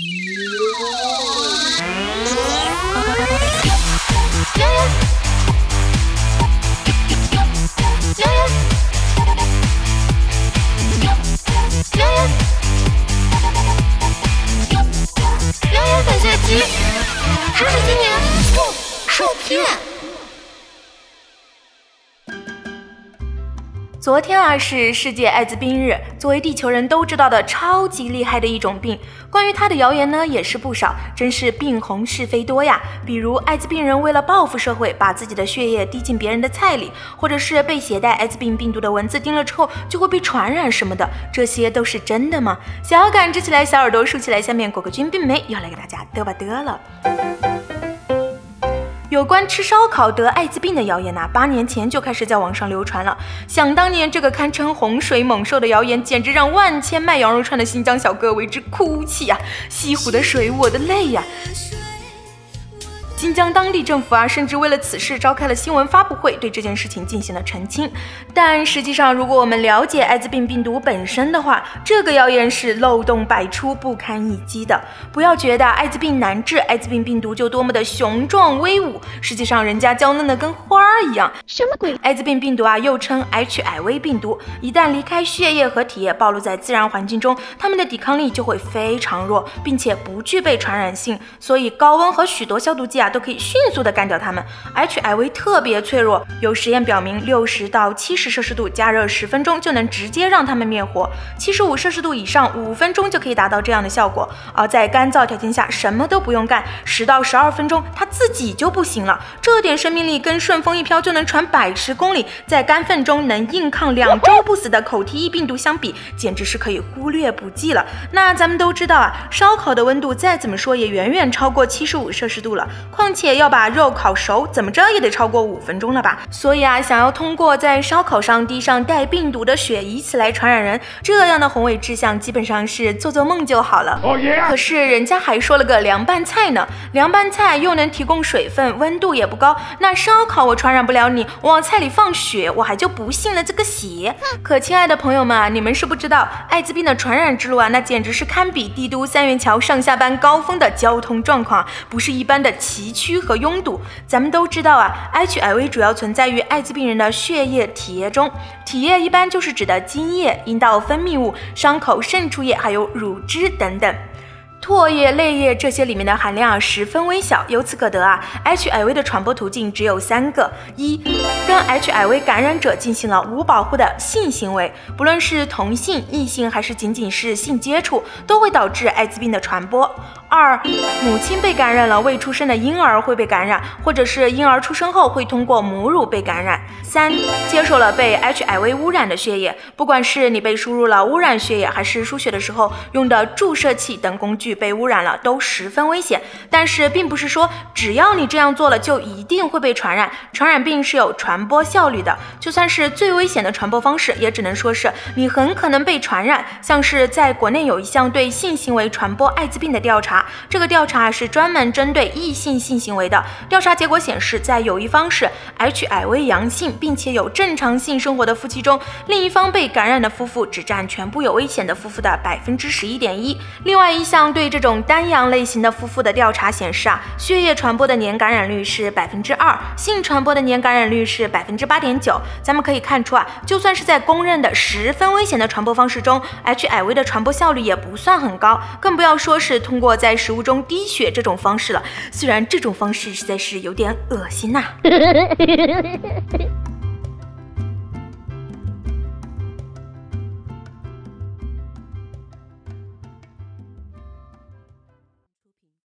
悠悠，悠悠，悠悠，悠悠，年不受骗。昨天啊是世界艾滋病日，作为地球人都知道的超级厉害的一种病，关于它的谣言呢也是不少，真是病红是非多呀。比如艾滋病人为了报复社会，把自己的血液滴进别人的菜里，或者是被携带艾滋病病毒的蚊子叮了之后就会被传染什么的，这些都是真的吗？想要感知起来，小耳朵竖起来，下面果个君并没要来给大家嘚吧嘚了。有关吃烧烤得艾滋病的谣言呐，八年前就开始在网上流传了。想当年，这个堪称洪水猛兽的谣言，简直让万千卖羊肉串的新疆小哥为之哭泣呀！西湖的水，我的泪呀！新疆当地政府啊，甚至为了此事召开了新闻发布会，对这件事情进行了澄清。但实际上，如果我们了解艾滋病病毒本身的话，这个谣言是漏洞百出、不堪一击的。不要觉得艾滋病难治，艾滋病病毒就多么的雄壮威武，实际上人家娇嫩的跟花儿一样。什么鬼？艾滋病病毒啊，又称 HIV 病毒，一旦离开血液和体液，暴露在自然环境中，它们的抵抗力就会非常弱，并且不具备传染性。所以高温和许多消毒剂啊。都可以迅速的干掉它们。HIV 特别脆弱，有实验表明，六十到七十摄氏度加热十分钟就能直接让它们灭活，七十五摄氏度以上五分钟就可以达到这样的效果。而在干燥条件下，什么都不用干，十到十二分钟它自己就不行了。这点生命力跟顺风一飘就能传百十公里，在干粪中能硬抗两周不死的口蹄疫病毒相比，简直是可以忽略不计了。那咱们都知道啊，烧烤的温度再怎么说也远远超过七十五摄氏度了。况且要把肉烤熟，怎么着也得超过五分钟了吧？所以啊，想要通过在烧烤上滴上带病毒的血，以此来传染人，这样的宏伟志向基本上是做做梦就好了。可是人家还说了个凉拌菜呢，凉拌菜又能提供水分，温度也不高。那烧烤我传染不了你，我往菜里放血，我还就不信了这个邪。可亲爱的朋友们啊，你们是不知道，艾滋病的传染之路啊，那简直是堪比帝都三元桥上下班高峰的交通状况，不是一般的奇。区和拥堵，咱们都知道啊，HIV 主要存在于艾滋病人的血液、体液中。体液一般就是指的精液、阴道分泌物、伤口渗出液，还有乳汁等等。唾液、泪液这些里面的含量十分微小，由此可得啊，HIV 的传播途径只有三个：一，跟 HIV 感染者进行了无保护的性行为，不论是同性、异性还是仅仅是性接触，都会导致艾滋病的传播。二，母亲被感染了，未出生的婴儿会被感染，或者是婴儿出生后会通过母乳被感染。三，接受了被 HIV 污染的血液，不管是你被输入了污染血液，还是输血的时候用的注射器等工具被污染了，都十分危险。但是，并不是说只要你这样做了就一定会被传染，传染病是有传播效率的。就算是最危险的传播方式，也只能说是你很可能被传染。像是在国内有一项对性行为传播艾滋病的调查。这个调查是专门针对异性性行为的。调查结果显示，在有一方是 HIV 阳性，并且有正常性生活的夫妻中，另一方被感染的夫妇只占全部有危险的夫妇的百分之十一点一。另外一项对这种单阳类型的夫妇的调查显示啊，血液传播的年感染率是百分之二，性传播的年感染率是百分之八点九。咱们可以看出啊，就算是在公认的十分危险的传播方式中，HIV 的传播效率也不算很高，更不要说是通过在食物中滴血这种方式了，虽然这种方式实在是有点恶心呐。